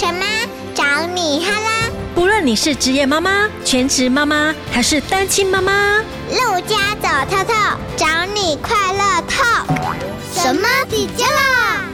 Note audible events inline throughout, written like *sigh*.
什么？找你哈啦！不论你是职业妈妈、全职妈妈还是单亲妈妈，陆家走透透，找你快乐透。什么底加啦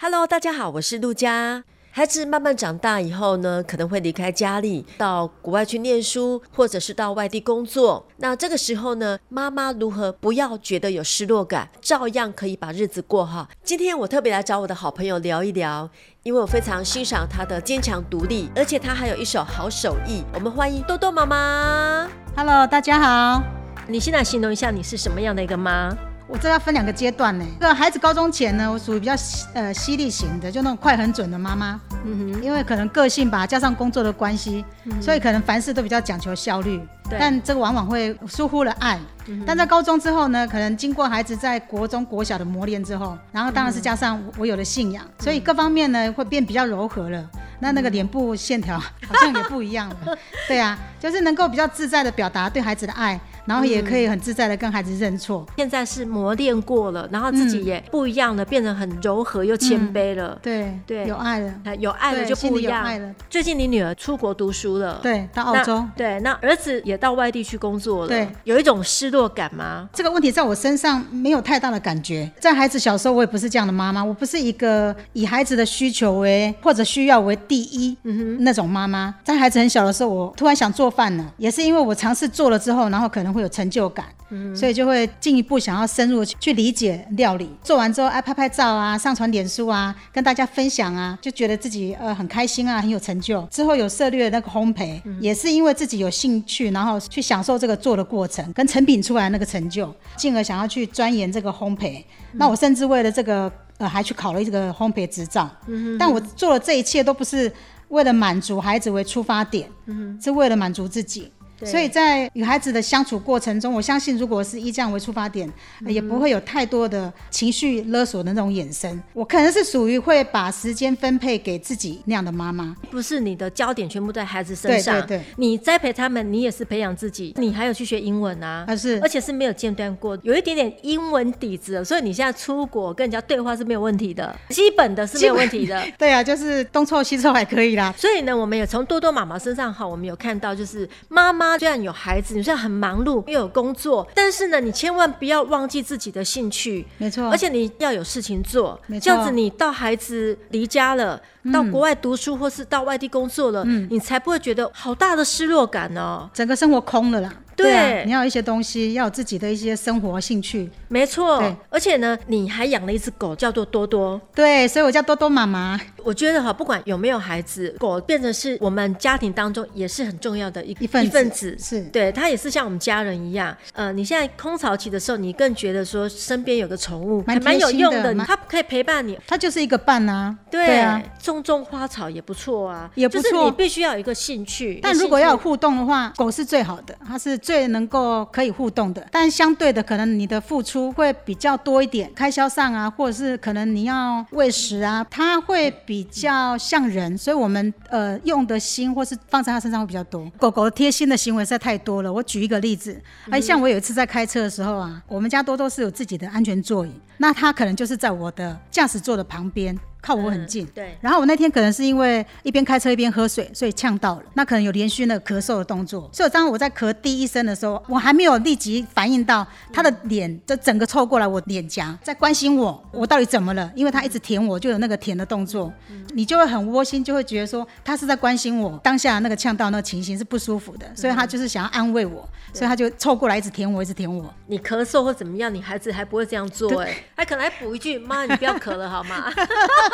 ？Hello，大家好，我是陆家。孩子慢慢长大以后呢，可能会离开家里，到国外去念书，或者是到外地工作。那这个时候呢，妈妈如何不要觉得有失落感，照样可以把日子过好？今天我特别来找我的好朋友聊一聊，因为我非常欣赏她的坚强独立，而且她还有一手好手艺。我们欢迎多多妈妈。Hello，大家好。你现在形容一下，你是什么样的一个妈？我这要分两个阶段呢。这个孩子高中前呢，我属于比较呃犀利型的，就那种快很准的妈妈。嗯哼。因为可能个性吧，加上工作的关系，嗯、所以可能凡事都比较讲求效率。对。但这个往往会疏忽了爱。嗯。但在高中之后呢，可能经过孩子在国中国小的磨练之后，然后当然是加上我有了信仰，嗯、所以各方面呢会变比较柔和了。那那个脸部线条好像也不一样了。*laughs* 对啊，就是能够比较自在的表达对孩子的爱。然后也可以很自在的跟孩子认错。嗯、现在是磨练过了，然后自己也不一样的，嗯、变得很柔和又谦卑了。对对，有爱了，有爱了就不一样。爱了。最近你女儿出国读书了，对，到澳洲。对，那儿子也到外地去工作了。对，有一种失落感吗？这个问题在我身上没有太大的感觉。在孩子小时候，我也不是这样的妈妈，我不是一个以孩子的需求为或者需要为第一那种妈妈。在孩子很小的时候，我突然想做饭了，也是因为我尝试做了之后，然后可能会有成就感。嗯，所以就会进一步想要深入去理解料理。做完之后，爱拍拍照啊，上传脸书啊，跟大家分享啊，就觉得自己呃很开心啊，很有成就。之后有涉猎那个烘焙，嗯，也是因为自己有兴趣，然后去享受这个做的过程，跟成品出来那个成就，进而想要去钻研这个烘焙。嗯，那我甚至为了这个呃，还去考了这个烘焙执照。嗯，但我做的这一切都不是为了满足孩子为出发点，嗯，是为了满足自己。所以在与孩子的相处过程中，我相信，如果是以这样为出发点，嗯、也不会有太多的情绪勒索的那种眼神。我可能是属于会把时间分配给自己那样的妈妈，不是你的焦点全部在孩子身上。对对对，你栽培他们，你也是培养自己，你还有去学英文啊，啊是，而且是没有间断过，有一点点英文底子，所以你现在出国跟人家对话是没有问题的，*laughs* 基本的是没有问题的。*laughs* 对啊，就是东凑西凑还可以啦。所以呢，我们也从多多妈妈身上哈，我们有看到就是妈妈。虽然有孩子，你虽然很忙碌又有工作，但是呢，你千万不要忘记自己的兴趣。没错，而且你要有事情做。没错，这样子你到孩子离家了，嗯、到国外读书或是到外地工作了，嗯、你才不会觉得好大的失落感哦。整个生活空了啦。对，对啊，你要有一些东西，要有自己的一些生活兴趣。没错，而且呢，你还养了一只狗，叫做多多。对，所以我叫多多妈妈。我觉得哈，不管有没有孩子，狗变成是我们家庭当中也是很重要的一一份子。一份子是，对，它也是像我们家人一样。呃，你现在空巢期的时候，你更觉得说身边有个宠物蛮蛮有用的，它可以陪伴你，它就是一个伴啊。对，对啊，种种花草也不错啊，也不错。就是你必须要有一个兴趣。但如果要有互动的话，狗是最好的，它是最能够可以互动的。但相对的，可能你的付出会比较多一点，开销上啊，或者是可能你要喂食啊，它会比较像人，所以我们呃用的心或是放在它身上会比较多。狗狗贴心的行为实在太多了。我举一个例子，哎，像我有一次在开车的时候啊，我们家多多是有自己的安全座椅，那它可能就是在我的驾驶座的旁边。靠我很近，嗯，对。然后我那天可能是因为一边开车一边喝水，所以呛到了。那可能有连续那个咳嗽的动作。所以当我在咳第一声的时候，我还没有立即反应到他的脸，就整个凑过来我脸颊，在关心我，我到底怎么了？因为他一直舔我，就有那个舔的动作，你就会很窝心，就会觉得说他是在关心我。当下那个呛到那个情形是不舒服的，所以他就是想要安慰我，所以他就凑过来一直舔我，一直舔我。你咳嗽或怎么样，你孩子还不会这样做哎，还可能还补一句：妈，你不要咳了好吗？*laughs*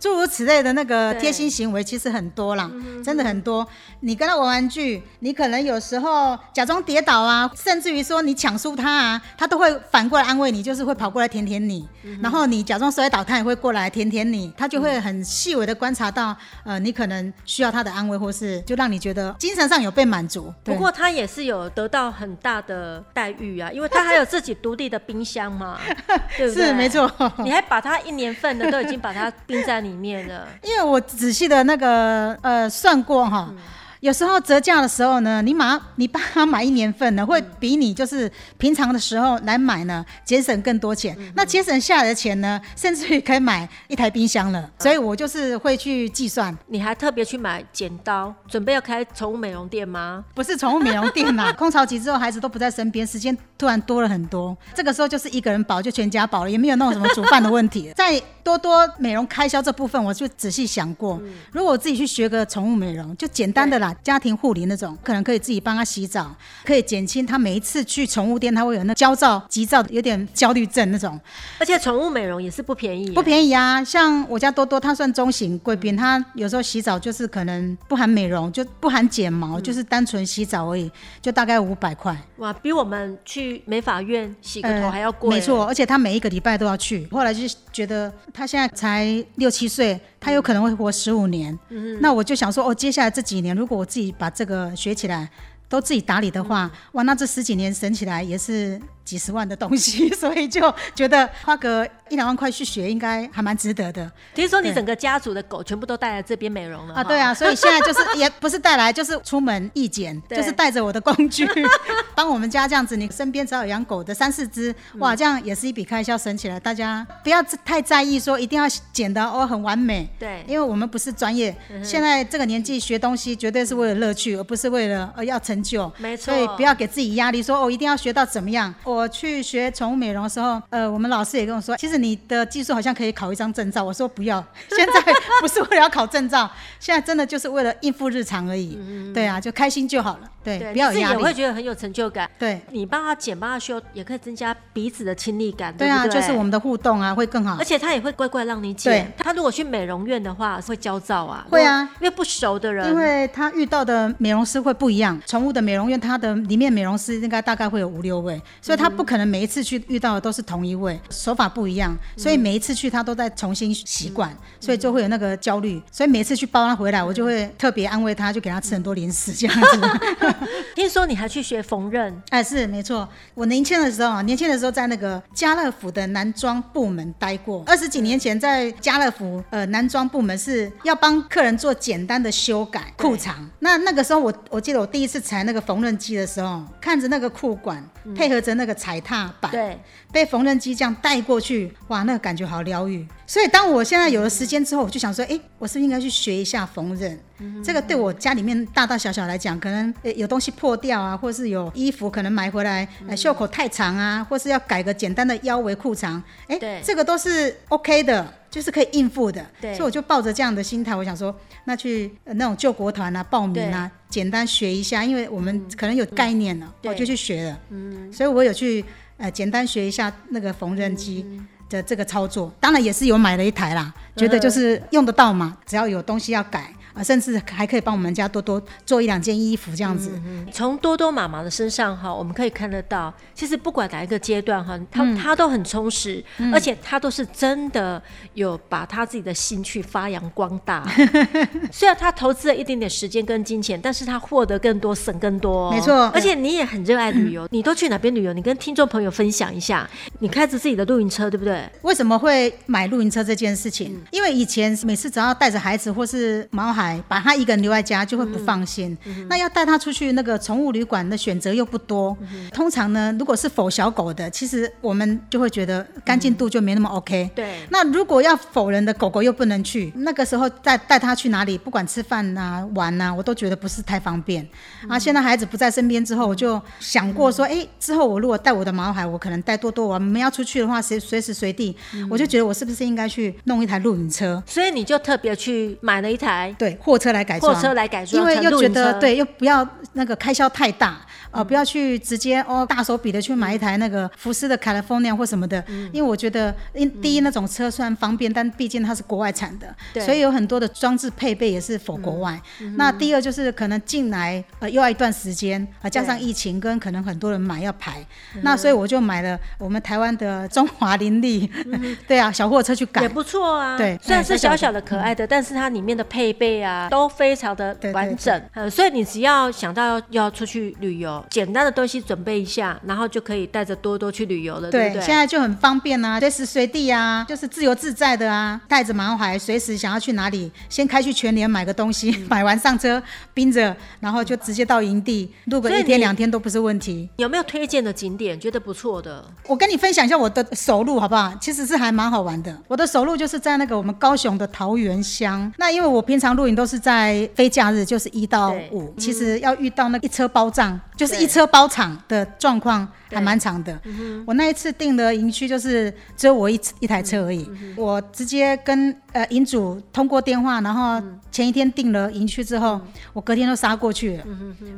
诸如此类的那个贴心行为其实很多啦，真的很多。你跟他玩玩具，你可能有时候假装跌倒啊，甚至于说你抢输他啊，他都会反过来安慰你，就是会跑过来舔舔你。然后你假装摔倒，他也会过来舔舔你，他就会很细微的观察到，呃，你可能需要他的安慰，或是就让你觉得精神上有被满足。不过他也是有得到很大的待遇啊，因为他还有自己独立的冰箱嘛，*laughs* 对不对？是没错，你还把他一年份的都已经把它冰在里面的，因为我仔细的那个呃算过哈。嗯有时候折价的时候呢，你买你帮他买一年份呢，会比你就是平常的时候来买呢节省更多钱。嗯、那节省下来的钱呢，甚至于可以买一台冰箱了。所以我就是会去计算。你还特别去买剪刀，准备要开宠物美容店吗？不是宠物美容店呐，*laughs* 空巢期之后孩子都不在身边，时间突然多了很多。这个时候就是一个人保就全家保了，也没有那种什么煮饭的问题。*laughs* 在多多美容开销这部分，我就仔细想过，嗯、如果我自己去学个宠物美容，就简单的啦，家庭护理那种，可能可以自己帮他洗澡，可以减轻他每一次去宠物店，他会有那焦躁、急躁，有点焦虑症那种。而且宠物美容也是不便宜，不便宜啊！像我家多多，他算中型贵宾，他有时候洗澡就是可能不含美容，就不含剪毛，嗯、就是单纯洗澡而已，就大概五百块。哇，比我们去美发院洗个头还要贵。没错，而且他每一个礼拜都要去。后来就觉得他现在才六七岁，他有可能会活十五年。嗯，那我就想说，哦，接下来这几年，如果我自己把这个学起来，都自己打理的话，嗯、哇，那这十几年省起来也是。几十万的东西，*laughs* 所以就觉得花个一两万块去学，应该还蛮值得的。听说你整个家族的狗全部都带来这边美容了啊？对啊，所以现在就是 *laughs* 也不是带来，就是出门义剪，就是带着我的工具，*laughs* 帮我们家这样子。你身边只要有养狗的三四只，哇，这样也是一笔开销省起来。大家不要太在意说一定要剪的哦很完美，对，因为我们不是专业。现在这个年纪学东西绝对是为了乐趣，而不是为了呃要成就。没错，所以不要给自己压力，说哦一定要学到怎么样。我去学宠物美容的时候，呃，我们老师也跟我说，其实你的技术好像可以考一张证照。我说不要，*laughs* 现在不是为了要考证照，现在真的就是为了应付日常而已。嗯、对啊，就开心就好了。对，对不要有压力。也会觉得很有成就感。对，你帮他剪，帮他修，也可以增加彼此的亲密感。对啊，对就是我们的互动啊，会更好。而且他也会乖乖让你剪。他如果去美容院的话，会焦躁啊。会啊，因为不熟的人，因为他遇到的美容师会不一样。宠物的美容院，它的里面美容师应该大概会有五六位，所以他不可能每一次去遇到的都是同一位，手法不一样，所以每一次去他都在重新习惯，所以就会有那个焦虑。所以每次去抱他回来，我就会特别安慰他，就给他吃很多零食这样子。*laughs* 听说你还去学缝纫？*laughs* 哎，是没错。我年轻的时候啊，年轻的时候在那个家乐福的男装部门待过。二十几年前在家乐福，呃，男装部门是要帮客人做简单的修改裤长。那那个时候我我记得我第一次裁那个缝纫机的时候，看着那个裤管配合着那个踩踏板，对，被缝纫机这样带过去，哇，那个感觉好疗愈。所以当我现在有了时间之后，我就想说，哎，我是不是应该去学一下缝纫？这个对我家里面大大小小来讲，可能有东西破掉啊，或是有衣服可能买回来袖口太长啊，或是要改个简单的腰围裤长，哎，对。这个都是 OK 的，就是可以应付的。所以我就抱着这样的心态，我想说，那去那种救国团啊，报名啊，对。简单学一下，因为我们可能有概念了，嗯、我就去学了。嗯，所以我有去呃简单学一下那个缝纫机的这个操作，当然也是有买了一台啦，觉得就是用得到嘛，只要有东西要改。啊，甚至还可以帮我们家多多做一两件衣服这样子。从、嗯、多多妈妈的身上哈，我们可以看得到，其实不管哪一个阶段哈，她她、嗯、都很充实，嗯、而且她都是真的有把她自己的心去发扬光大。*laughs* 虽然她投资了一点点时间跟金钱，但是她获得更多，省更多。没错。而且你也很热爱旅游，嗯、*coughs* 你都去哪边旅游？你跟听众朋友分享一下。你开着自己的露营车，对不对？为什么会买露营车这件事情？嗯、因为以前每次只要带着孩子或是毛孩。把他一个人留在家就会不放心，那要带他出去那个宠物旅馆的选择又不多。嗯、通常呢，如果是否小狗的，其实我们就会觉得干净度就没那么 OK。嗯、对。那如果要否人的狗狗又不能去，那个时候带带他去哪里，不管吃饭啊、玩啊，我都觉得不是太方便。嗯、啊，现在孩子不在身边之后，我就想过说，哎、之后我如果带我的毛孩，我可能带多多，我们要出去的话，随随时随地，嗯、我就觉得我是不是应该去弄一台露营车？所以你就特别去买了一台对货车来改装，货车来改装，因为又觉得对，又不要那个开销太大。呃，不要去直接哦大手笔的去买一台那个福斯的 California 或什么的，嗯、因为我觉得，因第一那种车虽然方便，但毕竟它是国外产的，对所以有很多的装置配备也是否国外。嗯、那第二就是可能进来呃又要一段时间，啊加上疫情跟可能很多人买要排，那所以我就买了我们台湾的中华林立，嗯、对啊小货车去改也不错啊。对，虽然是小小的可爱的，嗯、但是它里面的配备啊都非常的完整。呃，所以你只要想到要出去旅游。有简单的东西准备一下，然后就可以带着多多去旅游了，对，对不对？现在就很方便啊，随时随地啊，就是自由自在的啊，带着毛孩，随时想要去哪里，先开去全联买个东西，嗯、*laughs* 买完上车，冰着，然后就直接到营地，录个一天两天都不是问题。有没有推荐的景点？觉得不错的？我跟你分享一下我的首录好不好？其实是还蛮好玩的。我的首录就是在那个我们高雄的桃园乡。那因为我平常露营都是在非假日，就是一到五，其实要遇到那一车包帐，就是一车包场的状况还蛮长的。我那一次订的营区就是只有我一一台车而已，我直接跟呃营主通过电话，然后前一天订了营区之后，我隔天就杀过去了。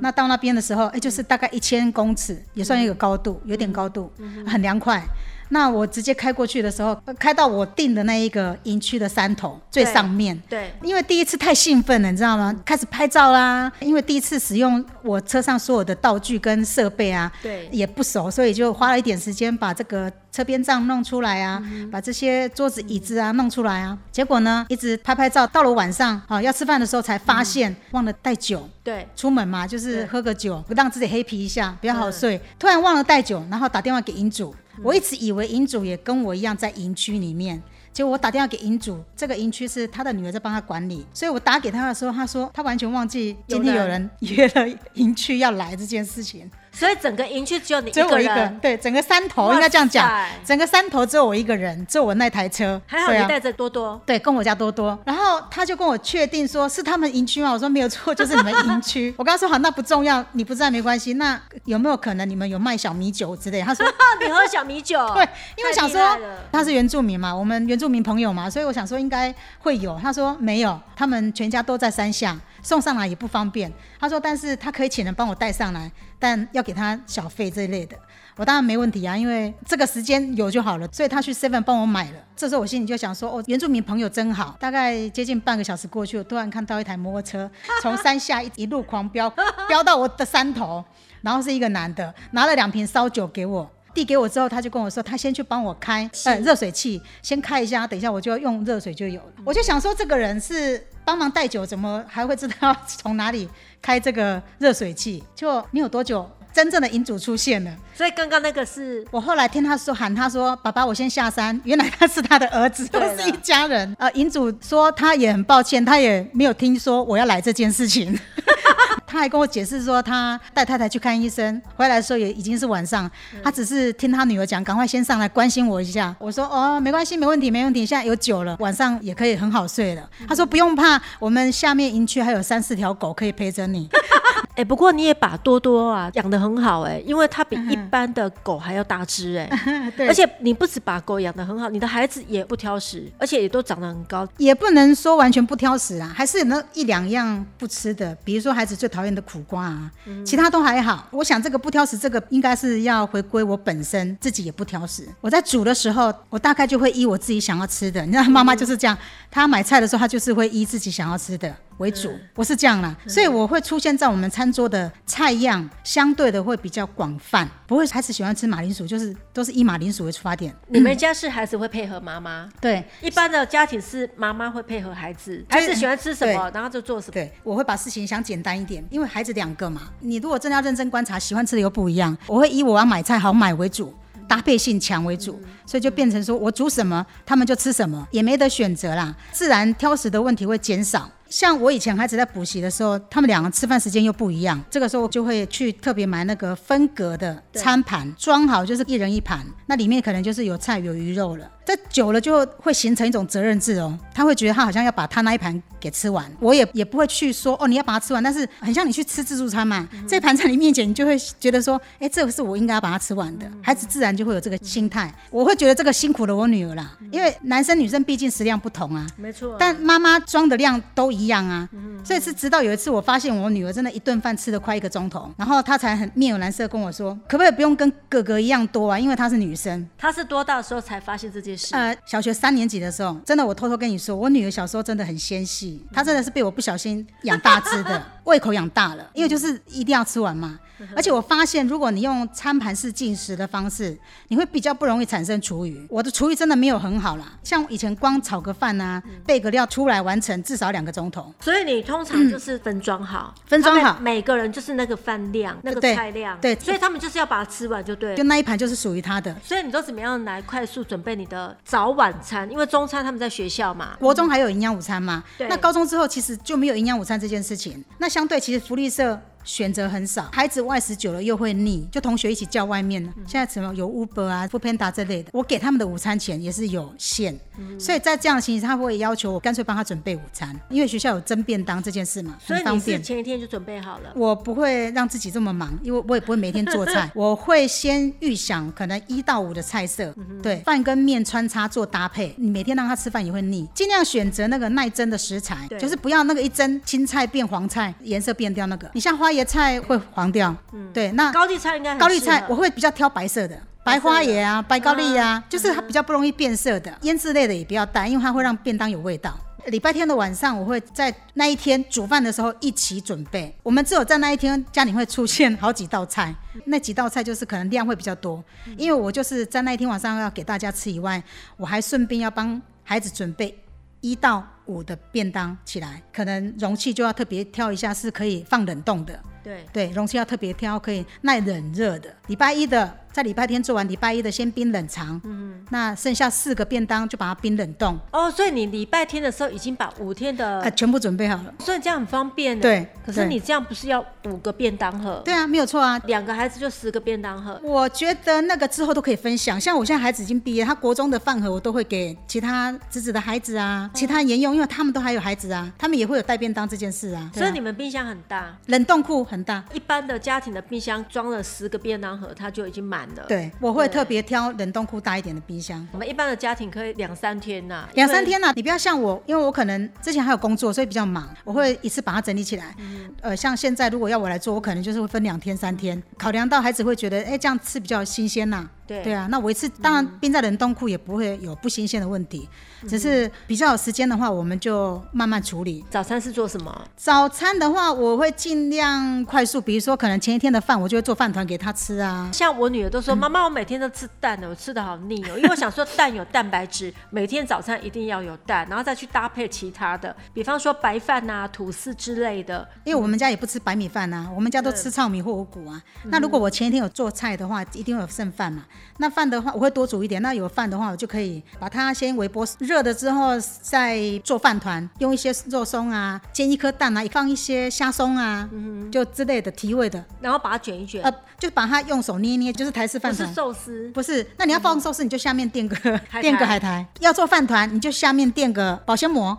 那到那边的时候，哎，就是大概一千公尺，也算一个高度，有点高度，很凉快。那我直接开过去的时候，开到我订的那一个营区的山头最上面。对，对，因为第一次太兴奋了，你知道吗？开始拍照啦。因为第一次使用我车上所有的道具跟设备啊，对，也不熟，所以就花了一点时间把这个车边帐弄出来啊，嗯、把这些桌子椅子啊弄出来啊。结果呢，一直拍拍照，到了晚上，好、哦、要吃饭的时候才发现、嗯、忘了带酒。对，出门嘛，就是喝个酒，让自己黑皮一下，比较好睡。突然忘了带酒，然后打电话给营主。我一直以为营主也跟我一样在营区里面，结果我打电话给营主，这个营区是他的女儿在帮他管理，所以我打给他的时候，他说他完全忘记今天有人约了营区要来这件事情。所以整个营区只有你一个人，只有我一个，对，整个山头应该这样讲，整个山头只有我一个人，只有我那台车。还好你带着多多，对，跟我家多多。然后他就跟我确定说是他们营区吗？我说没有错，*laughs* 就是你们营区。我跟他说好，那不重要，你不在没关系。那有没有可能你们有卖小米酒之类？他说 *laughs* 你喝小米酒，*laughs* 对，因为想说他是原住民嘛，我们原住民朋友嘛，所以我想说应该会有。他说没有，他们全家都在山下。送上来也不方便，他说，但是他可以请人帮我带上来，但要给他小费这一类的，我当然没问题啊，因为这个时间有就好了，所以他去 seven 帮我买了。这时候我心里就想说，哦，原住民朋友真好。大概接近半个小时过去，我突然看到一台摩托车 *laughs* 从山下一一路狂飙，飙到我的山头，然后是一个男的拿了两瓶烧酒给我。递给我之后，他就跟我说，他先去帮我开呃热水器，先开一下，等一下我就要用热水就有了。嗯、我就想说，这个人是帮忙带酒，怎么还会知道从哪里开这个热水器？*laughs* 就没有多久，真正的银主出现了。所以刚刚那个是我后来听他说喊他说：“爸爸，我先下山。”原来他是他的儿子，*laughs* 都是一家人。呃，银主说他也很抱歉，他也没有听说我要来这件事情。*laughs* 他还跟我解释说，他带太太去看医生，回来的时候也已经是晚上。他只是听他女儿讲，赶快先上来关心我一下。我说哦，没关系，没问题，没问题。现在有酒了，晚上也可以很好睡了。他说不用怕，我们下面营区还有三四条狗可以陪着你。哎、欸，不过你也把多多啊养得很好哎、欸，因为它比一般的狗还要大只哎、欸。对。而且你不止把狗养得很好，你的孩子也不挑食，而且也都长得很高。也不能说完全不挑食啊，还是有那一两样不吃的，比如说孩子最讨厌的苦瓜啊，嗯、其他都还好。我想这个不挑食，这个应该是要回归我本身自己也不挑食。我在煮的时候，我大概就会依我自己想要吃的。你知道妈妈就是这样，她买菜的时候，她就是会依自己想要吃的。为主，我是这样啦，所以我会出现在我们餐桌的菜样相对的会比较广泛，不会孩子喜欢吃马铃薯，就是都是以马铃薯为出发点。你们家是孩子会配合妈妈？对，一般的家庭是妈妈会配合孩子，孩子喜欢吃什么，然后就做什么。对，我会把事情想简单一点，因为孩子两个嘛，你如果真的要认真观察，喜欢吃的又不一样，我会以我要买菜好买为主。搭配性强为主，所以就变成说我煮什么，他们就吃什么，也没得选择啦。自然挑食的问题会减少。像我以前孩子在补习的时候，他们两个吃饭时间又不一样，这个时候我就会去特别买那个分隔的餐盘，装好就是一人一盘，那里面可能就是有菜有鱼肉了。这久了就会形成一种责任制哦，他会觉得他好像要把他那一盘给吃完，我也也不会去说哦，你要把它吃完，但是很像你去吃自助餐嘛，嗯、这盘在你面前，你就会觉得说，哎，这个是我应该要把它吃完的，嗯、孩子自然就会有这个心态。嗯、我会觉得这个辛苦了我女儿啦，嗯、因为男生女生毕竟食量不同啊，没错、啊，但妈妈装的量都一样啊，嗯、所以是直到有一次我发现我女儿真的一顿饭吃了快一个钟头，然后她才很面有难色跟我说，可不可以不用跟哥哥一样多啊？因为她是女生，她是多大的时候才发现这呃，小学。三年级的时候，真的，我偷偷跟你说，我女儿小时候真的很纤细，她真的是被我不小心养大只的，*laughs* 胃口养大了，因为就是一定要吃完嘛。而且我发现，如果你用餐盘式进食的方式，你会比较不容易产生厨余。我的厨余真的没有很好啦，像以前光炒个饭啊，备个料出来完成至少两个钟头。所以你通常就是分装好，分装好，每个人就是那个饭量、那个菜量，对，所以他们就是要把它吃完就对了，就那一盘就是属于他的。所以你都怎么样来快速准备你的早晚餐？因为中餐他们在学校嘛，国中还有营养午餐嘛，对，那高中之后其实就没有营养午餐这件事情。那相对其实福利社。选择很少，孩子外食久了又会腻，就同学一起叫外面。嗯、现在什么有 Uber 啊、Foodpanda 这类的，我给他们的午餐钱也是有限，嗯、所以在这样的情形，他会要求我干脆帮他准备午餐，因为学校有蒸便当这件事嘛，很方便。所以你是前一天就准备好了？我不会让自己这么忙，因为我也不会每天做菜，*laughs* 我会先预想可能一到五的菜色，嗯、对，饭跟面穿插做搭配。你每天让他吃饭也会腻，尽量选择那个耐蒸的食材，就是不要那个一蒸青菜变黄菜，颜色变掉那个。你像花椰菜会。黄掉，嗯，对，那高丽菜应该高丽菜我会比较挑白色的，白花椰啊，白高丽啊，就是它比较不容易变色的。腌制类的也不要带，因为它会让便当有味道。礼拜天的晚上，我会在那一天煮饭的时候一起准备。我们只有在那一天家里会出现好几道菜，那几道菜就是可能量会比较多，因为我就是在那一天晚上要给大家吃以外，我还顺便要帮孩子准备一到五的便当起来，可能容器就要特别挑一下，是可以放冷冻的。对对，容器要特别挑，可以耐冷热的。礼拜一的。在礼拜天做完，礼拜一的先冰冷藏，嗯，那剩下四个便当就把它冰冷冻。哦，所以你礼拜天的时候已经把五天的、呃、全部准备好了，所以这样很方便。对，可是你这样不是要五个便当盒？对啊，没有错啊，两个孩子就十个便当盒。我觉得那个之后都可以分享，像我现在孩子已经毕业，他国中的饭盒我都会给其他侄子的孩子啊，其他沿用，因为他们都还有孩子啊，他们也会有带便当这件事啊。所以你们冰箱很大，冷冻库很大，一般的家庭的冰箱装了十个便当盒，它就已经满了。对，我会。会特别挑冷冻库大一点的冰箱。我们一般的家庭可以两三天呐，两三天呐。你不要像我，因为我可能之前还有工作，所以比较忙，我会一次把它整理起来。嗯、呃，像现在如果要我来做，我可能就是会分两天、三天，考量到孩子会觉得，哎，这样吃比较新鲜呐。对对啊，那我一次当然冰在冷冻库也不会有不新鲜的问题，嗯、只是比较有时间的话，我们就慢慢处理。早餐是做什么？早餐的话，我会尽量快速，比如说可能前一天的饭，我就会做饭团给他吃啊。像我女儿都说，妈妈，我每天都吃蛋的，我吃的好腻哦，因为我想说蛋有蛋白质，每天早餐一定要有蛋，然后再去搭配其他的，比方说白饭啊、吐司之类的。因为我们家也不吃白米饭啊，我们家都吃糙米或五谷啊。嗯、那如果我前一天有做菜的话，一定会有剩饭嘛。那饭的话，我会多煮一点。那有饭的话，我就可以把它先微波热了之后，再做饭团，用一些肉松啊，煎一颗蛋啊，放一些虾松啊，嗯、就之类的提味的，然后把它卷一卷，呃，就把它用手捏捏，就是台式饭团。不是寿司，不是。那你要放寿司，你就下面垫个垫个海苔；要做饭团，你就下面垫个保鲜膜。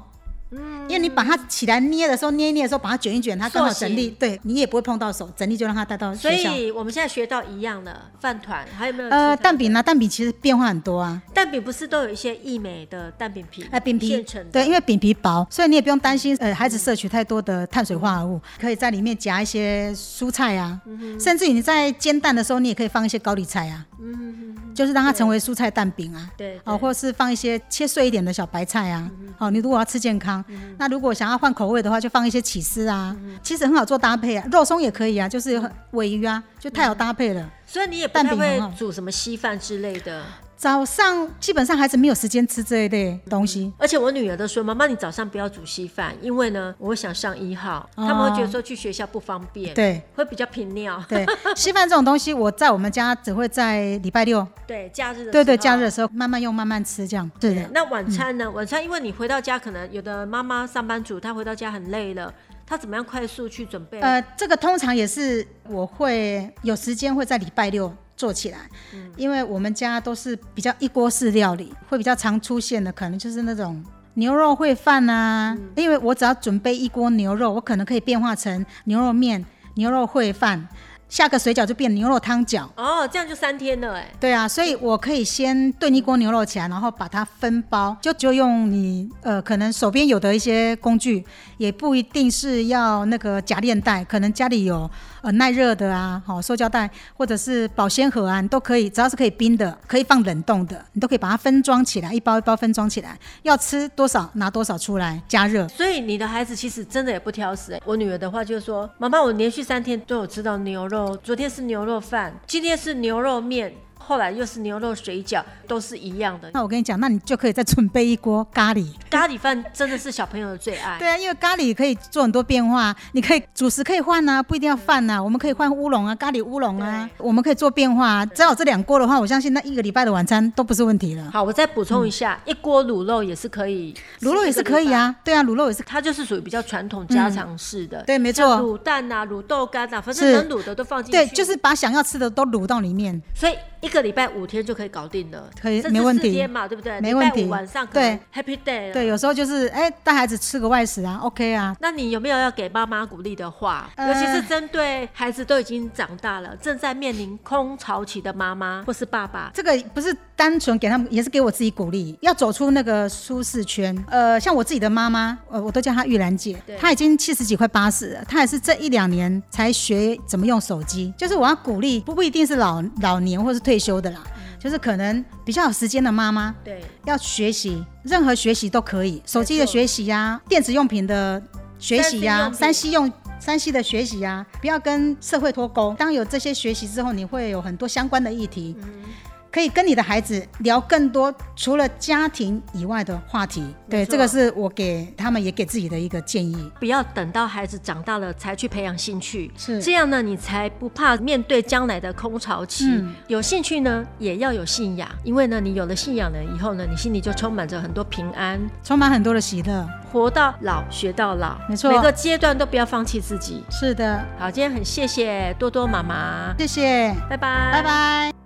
嗯，因为你把它起来捏的时候，捏一捏的时候，把它卷一卷，它刚好整理，形对你也不会碰到手，整理就让它带到学校。所以我们现在学到一样的饭团，还有没有？呃，蛋饼呢？蛋饼其实变化很多啊。蛋饼不是都有一些义美的蛋饼皮？哎、呃，饼皮现成的。对，因为饼皮薄，所以你也不用担心呃孩子摄取太多的碳水化合物，可以在里面夹一些蔬菜啊，嗯、甚至于你在煎蛋的时候，你也可以放一些高丽菜啊。嗯哼哼就是让它成为蔬菜蛋饼啊，对，哦，或者是放一些切碎一点的小白菜啊，哦，你如果要吃健康，那如果想要换口味的话，就放一些起司啊，其实很好做搭配啊，肉松也可以啊，就是尾鱼啊，就太好搭配了。所以你也不太会煮什么稀饭之类的。早上基本上孩子没有时间吃这一类东西，而且我女儿都说：“妈妈，你早上不要煮稀饭，因为呢，我会想上一号，他们会觉得说去学校不方便，对，会比较频尿。对，稀饭这种东西，我在我们家只会在礼拜六，对，假日的时候，对对，假日的时候慢慢用慢慢吃这样。对的。那晚餐呢？晚餐因为你回到家，可能有的妈妈上班族，她回到家很累了，她怎么样快速去准备？呃，这个通常也是我会有时间会在礼拜六。做起来，嗯，因为我们家都是比较一锅式料理，会比较常出现的，可能就是那种牛肉烩饭啊。嗯，因为我只要准备一锅牛肉，我可能可以变化成牛肉面、牛肉烩饭。下个水饺就变牛肉汤饺哦，这样就三天了哎。对啊，所以我可以先炖一锅牛肉起来，然后把它分包，就就用你呃可能手边有的一些工具，也不一定是要那个夹链袋，可能家里有呃耐热的啊，好塑胶袋或者是保鲜盒啊，你都可以，只要是可以冰的，可以放冷冻的，你都可以把它分装起来，一包一包分装起来，要吃多少拿多少出来加热。所以你的孩子其实真的也不挑食。我女儿的话就是说，妈妈，我连续三天都有吃到牛。肉，昨天是牛肉饭，今天是牛肉面。后来又是牛肉水饺，都是一样的。那我跟你讲，那你就可以再准备一锅咖喱。咖喱饭真的是小朋友的最爱。对啊，因为咖喱可以做很多变化，你可以主食可以换啊，不一定要饭啊。我们可以换乌龙啊，咖喱乌龙啊，我们可以做变化啊。只要有这两锅的话，我相信那一个礼拜的晚餐都不是问题了。好，我再补充一下，嗯、一锅卤肉也是可以，卤肉也是可以啊。对啊，卤肉也是，它就是属于比较传统家常式的。嗯、对，没错。卤蛋啊，卤豆干啊，反正能卤的都放进去。对，就是把想要吃的都卤到里面。所以一个礼拜五天就。可以搞定了，可以没问题。天嘛，对不对？没问题。晚上对 Happy Day，对，有时候就是哎，带孩子吃个外食啊，OK 啊。那你有没有要给妈妈鼓励的话？呃、尤其是针对孩子都已经长大了，正在面临空巢期的妈妈或是爸爸，这个不是单纯给他们，也是给我自己鼓励，要走出那个舒适圈。呃，像我自己的妈妈，呃，我都叫她玉兰姐，她已经七十几快八十了，她也是这一两年才学怎么用手机。就是我要鼓励，不不一定是老老年或是退休的啦。就是可能比较有时间的妈妈，对，要学习任何学习都可以，手机的学习呀、啊，电子用品的学习呀、啊，三 C 用山西的学习呀、啊，不要跟社会脱钩。当有这些学习之后，你会有很多相关的议题。嗯可以跟你的孩子聊更多除了家庭以外的话题，对，这个是我给他们也给自己的一个建议。不要等到孩子长大了才去培养兴趣，是。这样呢，你才不怕面对将来的空巢期。嗯，有兴趣呢，也要有信仰，因为呢，你有了信仰了以后呢，你心里就充满着很多平安，充满很多的喜乐。活到老学到老，没错，每个阶段都不要放弃自己。是的，好，今天很谢谢多多妈妈，谢谢，拜拜，拜拜。